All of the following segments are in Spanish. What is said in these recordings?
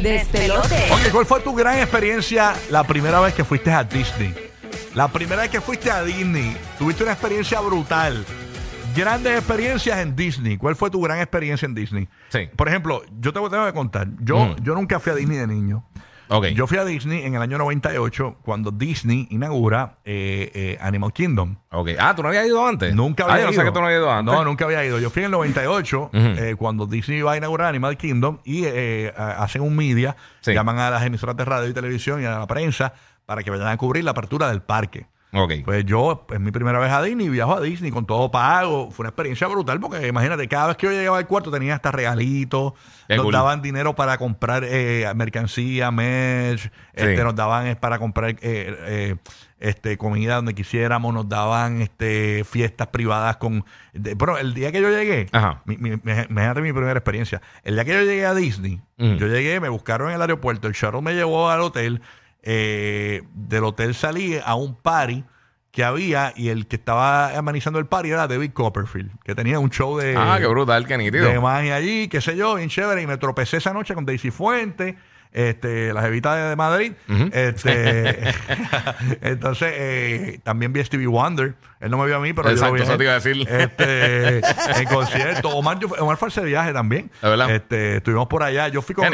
El despelote. Ok, ¿cuál fue tu gran experiencia la primera vez que fuiste a Disney? La primera vez que fuiste a Disney, tuviste una experiencia brutal. Grandes experiencias en Disney. ¿Cuál fue tu gran experiencia en Disney? Sí. Por ejemplo, yo te tengo que contar. Yo, Mm. yo nunca fui a Disney de niño. Ok. Yo fui a Disney en el año 98 cuando Disney inaugura eh, eh, Animal Kingdom. ok. Ah, ¿tú no habías ido antes? Nunca Ah, había yo no ido. sé que tú no habías ido antes. No, nunca había ido. Yo fui en el 98 Ujú. eh, cuando Disney iba a inaugurar Animal Kingdom y eh, hacen un media, Sí. llaman a las emisoras de radio y televisión y a la prensa para que vayan a cubrir la apertura del parque. Ok. Pues yo, es mi primera vez a Disney, viajo a Disney con todo pago. Fue una experiencia brutal porque imagínate, cada vez que yo llegaba al cuarto tenía hasta regalitos, Qué nos cool. daban dinero para comprar eh, mercancía, merch, este, nos daban eh, para comprar eh, eh, este, comida donde quisiéramos, nos daban este, fiestas privadas con... de- pero el día que yo llegué, Ajá. mi, mi, mi- imagínate mi primera experiencia, el día que yo llegué a Disney, Ujú. yo llegué, me buscaron en el aeropuerto, el shuttle me llevó al hotel, eh, del hotel salí a un party que había y el que estaba amenizando el party era David Copperfield, que tenía un show de, ah, qué brutal, qué nítido. de magia allí, qué sé yo, bien chévere, y me tropecé esa noche con Daisy Fuente, este, la jevita de, de Madrid, este, entonces eh, también vi a Stevie Wonder, él no me vio a mí, pero Exacto, yo lo vi a eso te iba a decir. este, en concierto, Omar, yo- Omar fue ese viaje también, este, estuvimos por allá, yo fui con,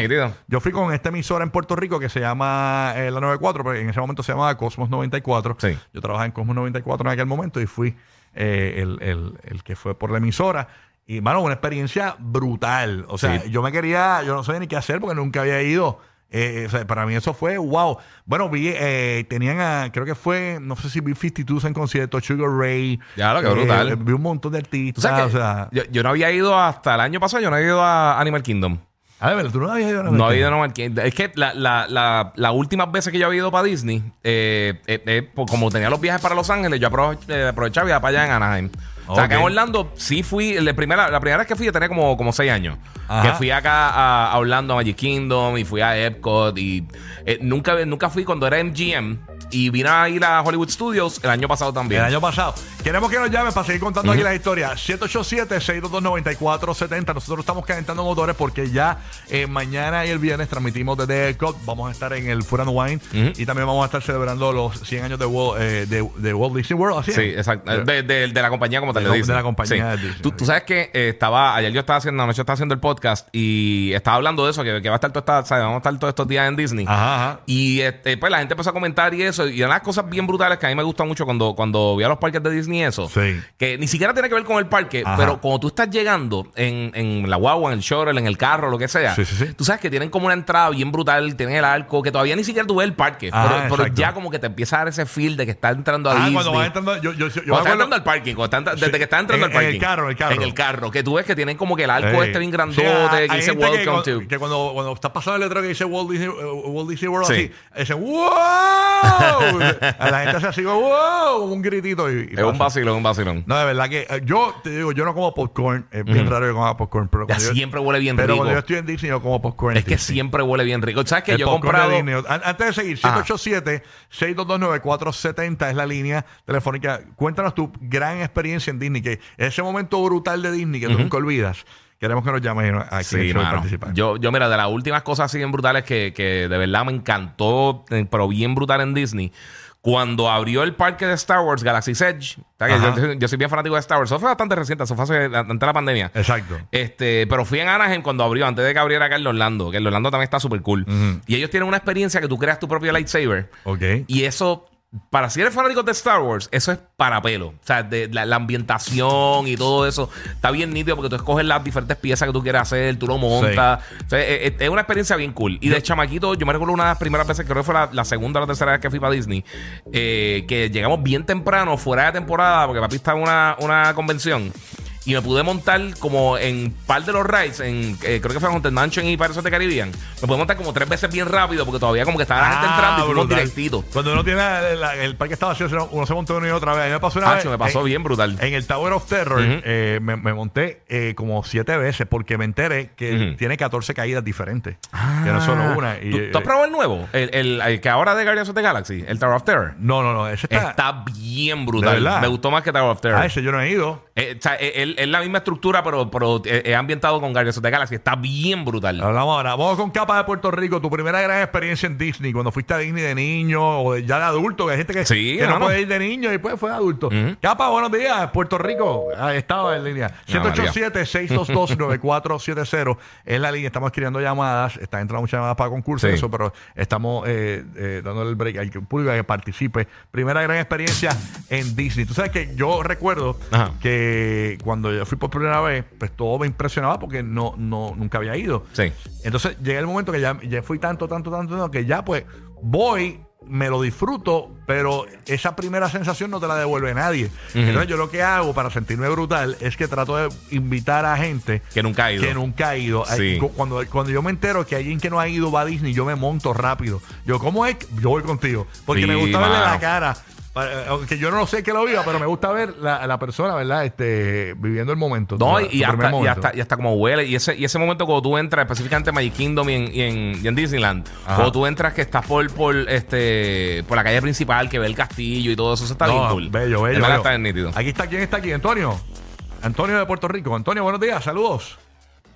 yo fui con esta emisora en Puerto Rico que se llama eh, la 94, porque en ese momento se llamaba Cosmos 94. Sí. Yo trabajaba en Cosmos 94 en aquel momento y fui eh, el, el- el que fue por la emisora. Y, mano, una experiencia brutal. O sea, Sí. yo me quería, yo no sabía ni qué hacer porque nunca había ido. Eh, o sea, para mí eso fue wow. Bueno, vi, eh, tenían a, creo que fue, no sé si vi 52 en concierto, Sugar Ray. Ya, lo que Eh, brutal. vi un montón de ¿Tú artistas. o sea, yo, yo no había ido hasta el año pasado, yo no había ido a Animal Kingdom. A ver, tú no habías ido a No había ido a Animal Kingdom. Es que la, la, la, las últimas veces que yo había ido para Disney, eh, eh, eh, pues como tenía los viajes para Los Ángeles, yo aprove- eh, aprovechaba y iba para allá en Anaheim. O sea, acá en Ok. Orlando sí fui, la primera, la primera vez que fui yo tenía como, como seis años. Ajá. Que fui acá a, a Orlando, a Magic Kingdom, y fui a Epcot, y eh, nunca, nunca fui cuando era MGM, y vine a ir a Hollywood Studios el año pasado también. El año pasado. Queremos que nos llamen para seguir contando aquí la historia. 787-622-9470. Nosotros estamos calentando motores porque ya eh, mañana y el viernes transmitimos desde Epcot. Vamos a estar en el and Wine y también vamos a estar celebrando los 100 años de Walt, eh, de, de Walt Disney World. Sí, exacto. De, de- de la compañía como De le dicen. de la compañía Sí. Tú, tú sabes que eh, estaba, ayer yo estaba haciendo, anoche estaba haciendo el podcast y estaba hablando de eso, que, que va a estar todo esta- vamos a estar todos estos días en Disney. Ajá, ajá. Y este, pues la gente empezó a comentar y eso. Y una de las cosas bien brutales que a mí me gusta mucho cuando, cuando voy a los parques de Disney eso. Sí. Que ni siquiera tiene que ver con el parque, Ajá. pero cuando tú estás llegando en, en la guagua, en el shuttle, en el carro, lo que sea, Sí, sí, sí. tú sabes que tienen como una entrada bien brutal, tienen el arco, que todavía ni siquiera tú ves el parque. Ajá, pero, ya como que te empieza a dar ese feel de que estás entrando a Ah, Disney. cuando vas entrando. Yo, yo, yo, Cuando estás entrando al parking, cuando desde que estás entrando En- al en el parking. carro, el carro. En el carro, que tú ves que tienen como que el arco este bien grandote, que dice Welcome que, to. que cuando, cuando estás pasando el letrero que dice Walt Disney, uh, Walt Disney World Sí. así, dicen ¡Wow! a la gente se así, ¡Wow! Un gritito. Y, y Es un vacilón, un vacilón. No, de verdad que eh, yo te digo, yo no como popcorn. Es bien raro que coma popcorn. Pero Ya cuando yo- siempre huele bien pero rico. cuando yo estoy en Disney, yo como popcorn. Es que Disney. siempre huele bien rico. ¿Sabes que El Yo he popcorn de comprado. Disney. An- Antes de seguir, Ajá. 787-622-9470 es la línea telefónica. Cuéntanos tu gran experiencia en Disney, que ese momento brutal de Disney que tú nunca olvidas. Queremos que nos llames aquí en el Sí, mano. participar. Yo, yo, mira, de las últimas cosas así bien brutales que, que de verdad me encantó, eh, pero bien brutal en Disney. Cuando abrió el parque de Star Wars, Galaxy's Edge, ¿sabes que Ajá. yo, yo soy bien fanático de Star Wars. Eso fue bastante reciente, eso fue hace- antes de la pandemia. Exacto. Este, pero fui en Anaheim cuando abrió, antes de que abriera acá en Orlando, que el Orlando también está súper cool. Y ellos tienen una experiencia que tú creas tu propio lightsaber. Ok. Y eso, para si eres fanático de Star Wars, eso es para pelo. O sea, de, la, la ambientación y todo eso está bien nítido porque tú escoges las diferentes piezas que tú quieres hacer, tú lo montas. O sea, es, es- es una experiencia bien cool. Y de chamaquito, yo me recuerdo una de las primeras veces, creo que fue la, la segunda o la tercera vez que fui para Disney, eh, que llegamos bien temprano, fuera de temporada, porque papi estaba en una, una convención. Y me pude montar como en par de los rides, en, eh, creo que fue en Haunted Mansion y Pirates of the Caribbean. Me pude montar como tres veces bien rápido porque todavía como que estaba la gente entrando y fuimos Ah, brutal. directito. Cuando uno tiene el, el parque está vacío, uno se montó una y otra vez. A mí me pasó una Hacho, vez. me pasó en- bien brutal. En el Tower of Terror Ujú. eh, me, me monté eh, como siete veces porque me enteré que Ujú. tiene 14 caídas diferentes. Que no es solo una. Y, ¿Tú, tú has eh, probado el nuevo? El, el- el que ahora de Guardians of the Galaxy, el Tower of Terror. no, no, no. Ese está. Está bien brutal. Me gustó más que Tower of Terror. Ah, ese yo no he ido. Eh, o sea, eh, es la misma estructura, pero, pero eh, es ambientado con Guardians of the Galaxy. Está bien brutal. Hablamos ahora. Vamos con Capa de Puerto Rico. Tu primera gran experiencia en Disney, cuando fuiste a Disney de niño o ya de adulto, que hay gente que, no, puede ir de niño y después fue de adulto. Capa, buenos días. Puerto Rico. Ahí estaba en línea. 187-622-9470 es la línea. Estamos escribiendo llamadas. Están entrando muchas llamadas para concursos, eso, pero estamos eh, dándole el break al público que participe. Primera gran experiencia en Disney. Tú sabes que yo recuerdo que cuando yo fui por primera vez, pues todo me impresionaba porque no, no, nunca había ido. Sí. Entonces llega el momento que ya, ya fui tanto, tanto, tanto, que ya pues voy, me lo disfruto, pero esa primera sensación no te la devuelve nadie. Entonces yo lo que hago para sentirme brutal es que trato de invitar a gente que nunca ha ido. Que nunca ha ido. Cuando, cuando yo me entero que alguien que no ha ido va a Disney, yo me monto rápido. Yo, ¿cómo es? Yo voy contigo. Porque me gusta verle la cara eh, aunque yo no sé que lo viva, pero me gusta ver la, la persona, ¿verdad? Este, viviendo el momento. No, y, hasta, y, hasta, como huele. Y ese, y ese momento cuando tú entras, específicamente en Magic Kingdom y en, y en, Disneyland, cuando tú entras que estás por, por, este, por la calle principal, que ve el castillo y todo eso, eso está bien cool. Bello, bello. Está nítido. Aquí está, ¿quién está aquí? Antonio. Antonio de Puerto Rico. Antonio, buenos días, saludos.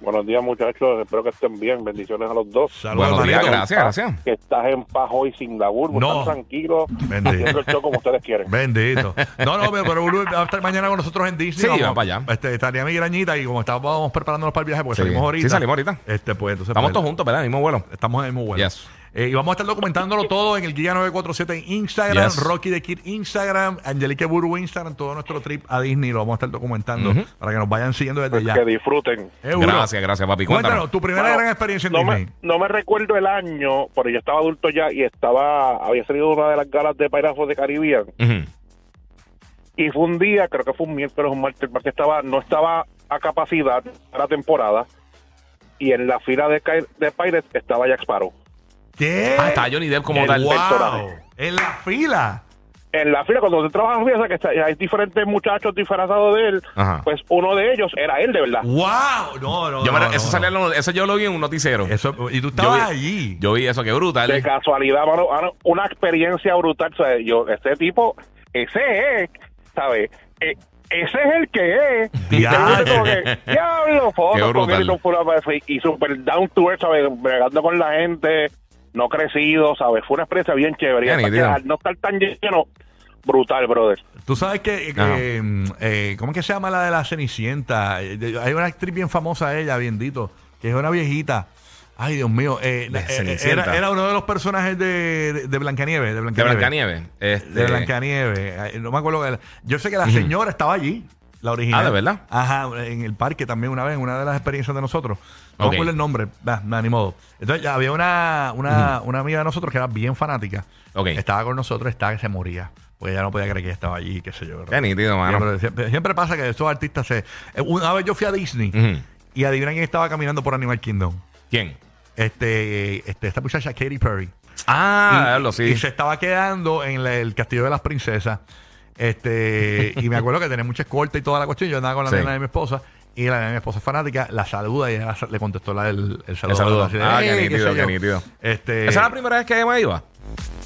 Buenos días, muchachos. Espero que estén bien. Bendiciones a los dos. Saludos, Buenos días, gracias, gracias. Que estás en paz hoy sin la burbu. No. tranquilo. Bendito. el show como ustedes quieren. Bendito. No, no, pero, pero va a estar mañana con nosotros en Disney. Sí, vamos, para allá. Este, estaría mi grañita y como estábamos preparándonos para el viaje, porque salimos ahorita. Sí, salimos ahorita. Este, pues, entonces, Estamos pues, todos juntos, ¿verdad? En el mismo vuelo. Estamos en el mismo vuelo. Yes. Eh, y vamos a estar documentándolo todo en el Guía 947 en Instagram, Rocky de Kid Instagram, Angelique Buru Instagram, todo nuestro trip a Disney lo vamos a estar documentando para que nos vayan siguiendo desde pues ya. Que disfruten. Gracias, gracias, papi. Cuéntanos, tu primera gran experiencia en no Disney. Me, no me recuerdo el año, porque yo estaba adulto ya y estaba había salido una de las galas de Pirates de Caribbean. Y fue un día, creo que fue un miércoles o un martes, porque estaba, no estaba a capacidad para la temporada. Y en la fila de, de Pirates estaba Jack Sparrow. ¿Qué? Ah, está Johnny Depp como tal. En la fila. En la fila, cuando se trabaja en que hay diferentes muchachos disfrazados de él, pues uno de ellos era él, de verdad. ¡Wow! No, no, yo no, eso, Salía, eso yo lo vi en un noticiero. Eso, y tú estabas allí. Yo vi eso, qué brutal. De casualidad, mano, una experiencia brutal. O sea, yo, este tipo, ese es, ¿sabes? E, ese es el que es. Diablo, diablo fotos con él y, y super down to earth, ¿sabes? Bregando con la gente no crecido, ¿sabes? Fue una experiencia bien chévere. al no estar tan lleno, brutal, brother. Tú sabes que, eh, eh, ¿cómo es que se llama la de la Cenicienta? Hay una actriz bien famosa, ella, bien dito, que es una viejita. Ay, Dios mío. Eh, era, era, uno de los personajes de, de, Blancanieves. De Blancanieves. De Blancanieves. Este... No me acuerdo. Yo sé que la señora estaba allí. La original. Ah, ¿de verdad? Ajá, en el parque también una vez, en una de las experiencias de nosotros. No acuerdo el nombre, bah, ni modo. Entonces ya había una, una, una amiga de nosotros que era bien fanática. Estaba con nosotros, estaba que se moría. Porque ella no podía creer que estaba allí, qué sé yo. Qué nítido, mano. Siempre, pasa que estos artistas se... Eh, una vez yo fui a Disney y adivina quién estaba caminando por Animal Kingdom. ¿Quién? Este, este, esta muchacha Katy Perry. Ah, lo sí. Y se estaba quedando en el Castillo de las Princesas. Este, y me acuerdo que tenía mucha escolta y toda la cuestión. Yo andaba con la nena de mi esposa. Y la nena de mi esposa fanática la saluda y ella le contestó la, el, el saludo. ah, qué nítido, qué nítido. Este, ¿Esa es la primera vez que Emma iba?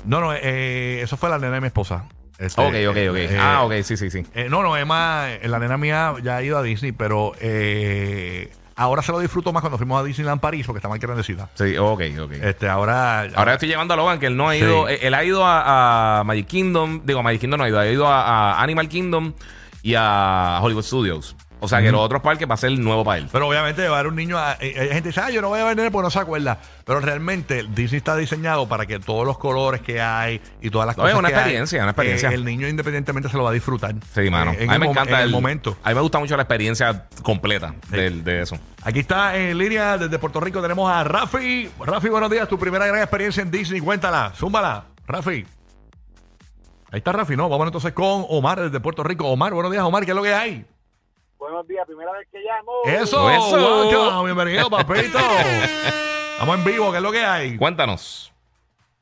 No, no, eh, eso fue la nena de mi esposa. Este, ok, ok, ok. Eh, ah, ok, sí, sí, sí. Eh, no, no, Emma, la nena mía ya ha ido a Disney, pero eh, Ahora se lo disfruto más cuando fuimos a Disneyland París porque está más grandecida. Sí, ok, ok. Este, ahora, ahora, estoy llevando a Logan que él no ha ido. Él, ha ido a, Magic Kingdom. Digo, a Magic Kingdom no ha ido. Ha ido a Animal Kingdom y a Hollywood Studios. O sea, que los otros parques va a ser el nuevo para él. Pero obviamente llevar un niño a... Eh, hay gente dice, ah, yo no voy a vender porque no se acuerda. Pero realmente Disney está diseñado para que todos los colores que hay y todas las cosas es una que experiencia, una experiencia. Eh, el niño independientemente se lo va a disfrutar. Sí, mano. Eh, a mí me encanta el, momento. A mí me gusta mucho la experiencia completa de, eso. Aquí está en línea desde Puerto Rico. Tenemos a Rafi. Rafi, buenos días. Tu primera gran experiencia en Disney. Cuéntala. Zúmbala. Rafi. Ahí está Rafi, ¿no? Vamos entonces con Omar desde Puerto Rico. Omar, buenos días, Omar. ¿Qué es lo que hay? Buenos días, primera vez que llamo. Eso, eso. bienvenido, papito. Estamos en vivo, ¿qué es lo que hay? Cuéntanos.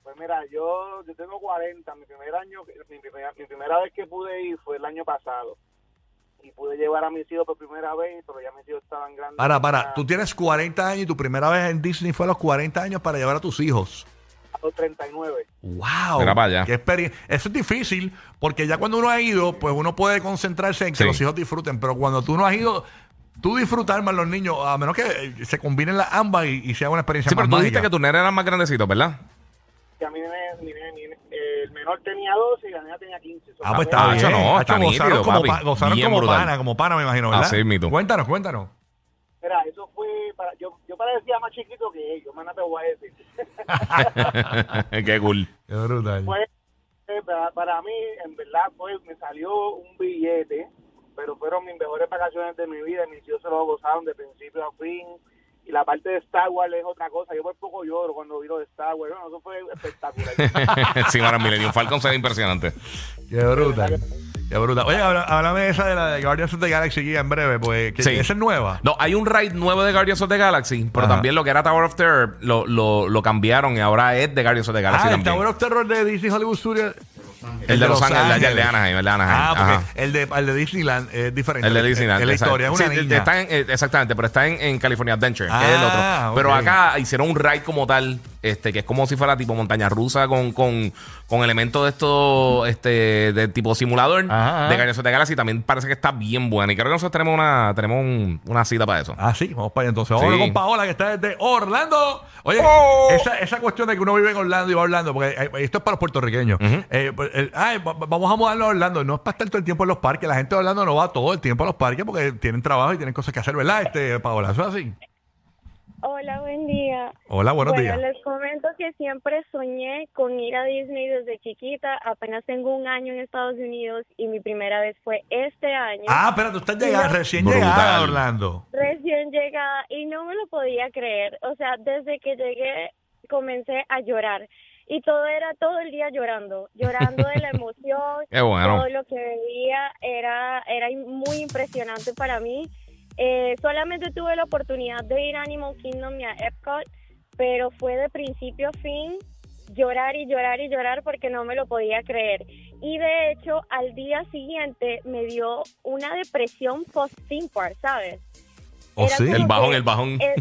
Pues mira, yo, yo tengo 40, mi primer año, mi primera, mi primera vez que pude ir fue el año pasado. Y pude llevar a mis hijos por primera vez, pero ya mis hijos estaban grandes. Para, para, tú tienes 40 años y tu primera vez en Disney fue a los 40 años para llevar a tus hijos. 239. ¡Wow! Mira para allá. Qué experiencia. Eso es difícil porque ya cuando uno ha ido, pues uno puede concentrarse en que Sí. los hijos disfruten. Pero cuando tú no has ido, tú disfrutar más los niños, a menos que eh, se combinen las ambas y, y sea una experiencia Sí, más pero tú dijiste mágica. que tus nenes eran más grandecitos, ¿verdad? Que a mí, mi, mi, mi- el menor tenía 12 y la niña tenía 15. Ah, pues Ah, está bien. hacho, no, Hacho, está gozaron nítido, como, papi. pa- gozaron Bien como brutal. pana, como pana, me imagino, ¿verdad? Así mismo. Cuéntanos, cuéntanos. Mira, eso fue para. Yo, yo parecía más chiquito que ellos, más no te voy a decir. Qué cool. Qué brutal. Fue, eh, para, para mí, en verdad, fue, me salió un billete, pero fueron mis mejores vacaciones de mi vida. Mis hijos se lo gozaron de principio a fin. Y la parte de Star Wars es otra cosa. Yo por poco lloro cuando vi lo de Star Wars. Bueno, eso fue espectacular. sí, para Millennium Falcon se ve impresionante. Qué brutal. Qué brutal. Oye, habla- háblame de esa de la de Guardians of the Galaxy en breve, pues. Que Sí. Esa es nueva. No, hay un ride nuevo de Guardians of the Galaxy, pero Ajá. también lo que era Tower of Terror lo, lo, lo cambiaron y ahora es de Guardians of the Galaxy ah, el también. Tower of Terror de Disney Hollywood Studios. el de Los Ángeles, el de Anaheim, el de Anaheim. Ah, Ajá. porque el de, el de Disneyland es diferente. El de Disneyland. Es la exacto. historia, es una Sí, niña. está en- eh, exactamente, pero está en, en California Adventure, que es el Ah, otro. Pero ok. acá hicieron un ride como tal, este, que es como si fuera tipo montaña rusa con, con, con elementos de esto, este, de tipo simulador Ajá, ajá. de Guardians of the Galaxy. También parece que está bien buena. Y creo que nosotros tenemos una, tenemos un- una cita para eso. Ah, sí, vamos para allá entonces. Vamos Sí. con Paola, que está desde Orlando. Oye, Oh. esa, esa cuestión de que uno vive en Orlando y va a Orlando, porque eh, esto es para los puertorriqueños. Eh, pues, ay, vamos a mudarnos a Orlando. No es para estar todo el tiempo en los parques. La gente de Orlando no va todo el tiempo a los parques porque tienen trabajo y tienen cosas que hacer, ¿verdad, este, Paola? ¿Eso es así? Hola, buen día. Hola, buenos bueno, días. les comento que siempre soñé con ir a Disney desde chiquita. Apenas tengo un año en Estados Unidos y mi primera vez fue este año. Ah, pero tú estás llegando, No. recién Brutal. llegada Orlando. Recién llegada y no me lo podía creer. O sea, desde que llegué comencé a llorar. Y todo era todo el día llorando, llorando de la emoción. Qué bueno. Todo lo que veía era, era muy impresionante para mí. Eh, solamente tuve la oportunidad de ir a Animal Kingdom y a Epcot, pero fue de principio a fin llorar y llorar y llorar porque no me lo podía creer. Y de hecho, al día siguiente me dio una depresión post-theme park, ¿sabes? ¿Oh, Era sí? El bajón, el bajón. eh,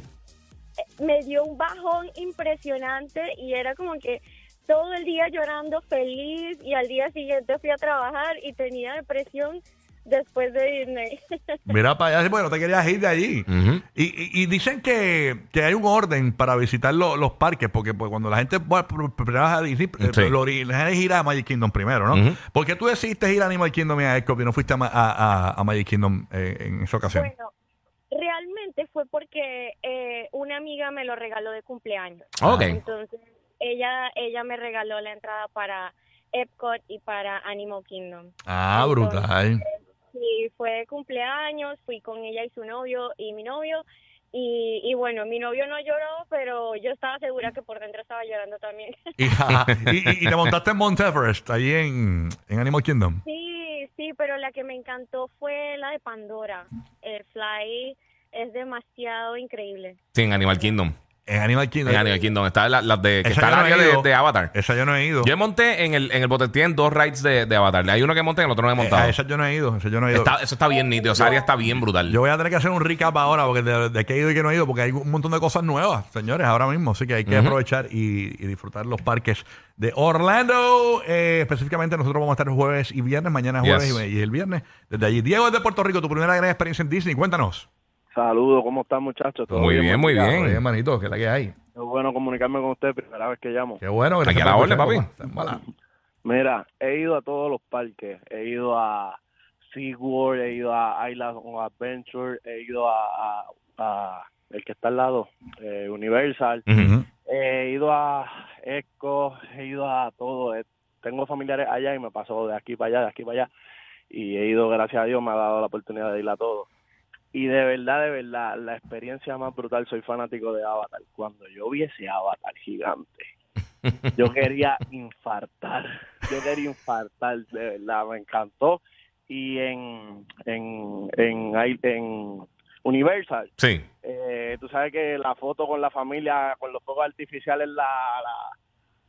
me dio un bajón impresionante y era como que todo el día llorando feliz y al día siguiente fui a trabajar y tenía depresión después de Disney. Mira para allá, bueno, te querías ir de allí. Y, y- y dicen que, que hay un orden para visitar lo- los parques, porque pues, cuando la gente va a Disney, eh, Sí. lo original es ir a Magic Kingdom primero, ¿no? Ujú. ¿Por qué tú decidiste ir a Animal Kingdom y a Epcot y no fuiste a, a- a- a Magic Kingdom eh, en esa ocasión? bueno, realmente fue porque eh, una amiga me lo regaló de cumpleaños. Ok. Entonces, ella, ella me regaló la entrada para Epcot y para Animal Kingdom. ah, entonces, brutal. Fue de cumpleaños, fui con ella y su novio y mi novio. Y, y bueno, mi novio no lloró, pero yo estaba segura que por dentro estaba llorando también. Y, te montaste en Mount Everest, ahí en, en Animal Kingdom. sí, sí, pero la que me encantó fue la de Pandora. El Fly es demasiado increíble. Sí, en Animal Kingdom. En Animal Kingdom. En Animal Kingdom. Está la, la de, que Esa está yo el no he área de, ido. de Avatar. Esa yo no he ido. Yo monté en el, en el bote. Tienen dos rides de, de Avatar. Hay uno que monté y el otro no he Eh, montado. a esa yo no he ido. Esa yo no he ido. Está- eso está bien nítido. Esa área está bien brutal. Yo voy a tener que hacer un recap ahora porque de, de qué he ido y qué no he ido, porque hay un montón de cosas nuevas, señores, ahora mismo. Así que hay que aprovechar y, y disfrutar los parques de Orlando. Eh, específicamente nosotros vamos a estar jueves y viernes, mañana es jueves Yes. y, y el viernes. Desde allí. Diego es de Puerto Rico, tu primera gran experiencia en Disney. Cuéntanos. Saludos, ¿cómo están muchachos? ¿Todo Muy bien, muy bien. Oye, hermanito, ¿qué es la que hay? Es bueno comunicarme con usted, primera vez que llamo. Qué bueno. Aquí gracias a la orden, papi. Mira, he ido a todos los parques. He ido a SeaWorld, he ido a Island of Adventure, he ido a, a- a el que está al lado, eh, Universal. Ujú. He ido a Eco, he ido a todo. Eh, Tengo familiares allá y me pasó de aquí para allá, de aquí para allá. Y he ido, gracias a Dios, me ha dado la oportunidad de ir a todo. Y de verdad, de verdad, la experiencia más brutal, soy fanático de Avatar. Cuando yo vi ese Avatar gigante, yo quería infartar. Yo quería infartar, de verdad, me encantó. Y en, en, en, en, Universal, Sí. eh, tú sabes que la foto con la familia, con los fuegos artificiales, la, la,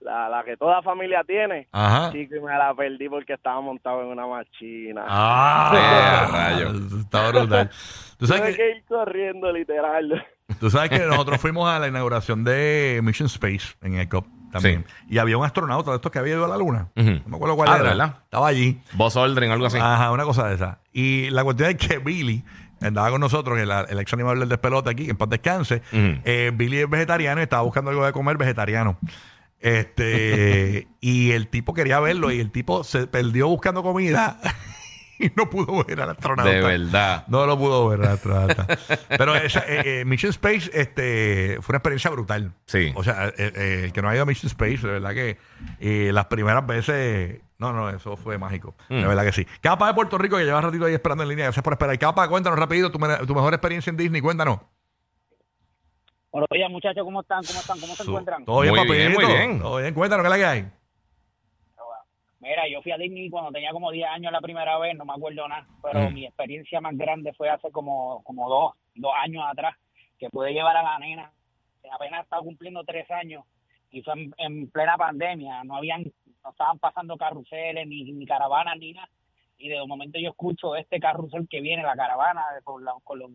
la, la que toda familia tiene. Ajá. Chico, y me la perdí porque estaba montado en una machina. Ah, Sí, rayo. Está brutal. Tú Tuve sabes, que, que ir corriendo, literal. tú sabes que nosotros fuimos a la inauguración de Mission Space en ECOP. también. Y había un astronauta de estos que había ido a la luna. No me acuerdo cuál Ah, era. ¿verdad? Estaba allí. Buzz Aldrin, algo así. Ajá, una cosa de esa. Y la cuestión es que Billy andaba con nosotros, la- el ex animal del despelote aquí, en paz descanse. Eh, Billy es vegetariano y estaba buscando algo de comer vegetariano. Este, y el tipo quería verlo y el tipo se perdió buscando comida y no pudo ver al astronauta. de verdad. No lo pudo ver al astronauta. Pero esa, eh, eh, Mission Space este, fue una experiencia brutal. Sí. O sea, eh, el que no ha ido a Mission Space, de verdad que las primeras veces. No, no, eso fue mágico. Mm. De verdad que sí. Capa de Puerto Rico, que lleva ratito ahí esperando en línea. Gracias por esperar. Capa, cuéntanos rapidito tu, tu mejor experiencia en Disney. Cuéntanos. Buenos días, muchachos, ¿cómo están? ¿Cómo están? ¿Cómo se encuentran? Todo bien, Muy bien, muy bien. Todo bien. Cuéntanos, ¿qué es la que hay? Mira, yo fui a Disney cuando tenía como 10 años la primera vez, no me acuerdo nada, pero Mm. mi experiencia más grande fue hace como, como dos, dos años atrás, que pude llevar a la nena, que apenas estaba cumpliendo tres años, y fue en, en plena pandemia, no habían, no estaban pasando carruseles, ni, ni caravanas, ni nada, y de momento yo escucho este carrusel que viene, la caravana, de- con, la- con los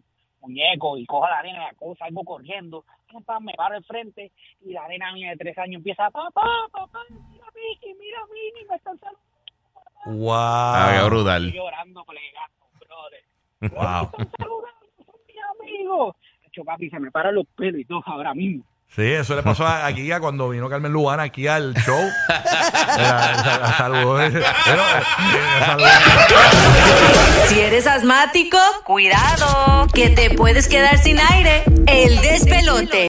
muñecos, y cojo a la nena, la cosa, salgo corriendo, me paro al frente, y la nena mía de tres años empieza, papá, papá, mira Mickey, mira Minnie, me están saludando. Wow. Ah, qué brutal. llorando, plegando, brother. Wow. Me están saludando, son mis amigos. De hecho, papi, se me paran los pelos y todo ahora mismo. Sí, eso le pasó a- a cuando vino Carmen Lubana aquí al show. Saludó. Pero, eh, saludó. Si eres asmático, cuidado, que te puedes quedar sin aire. El despelote.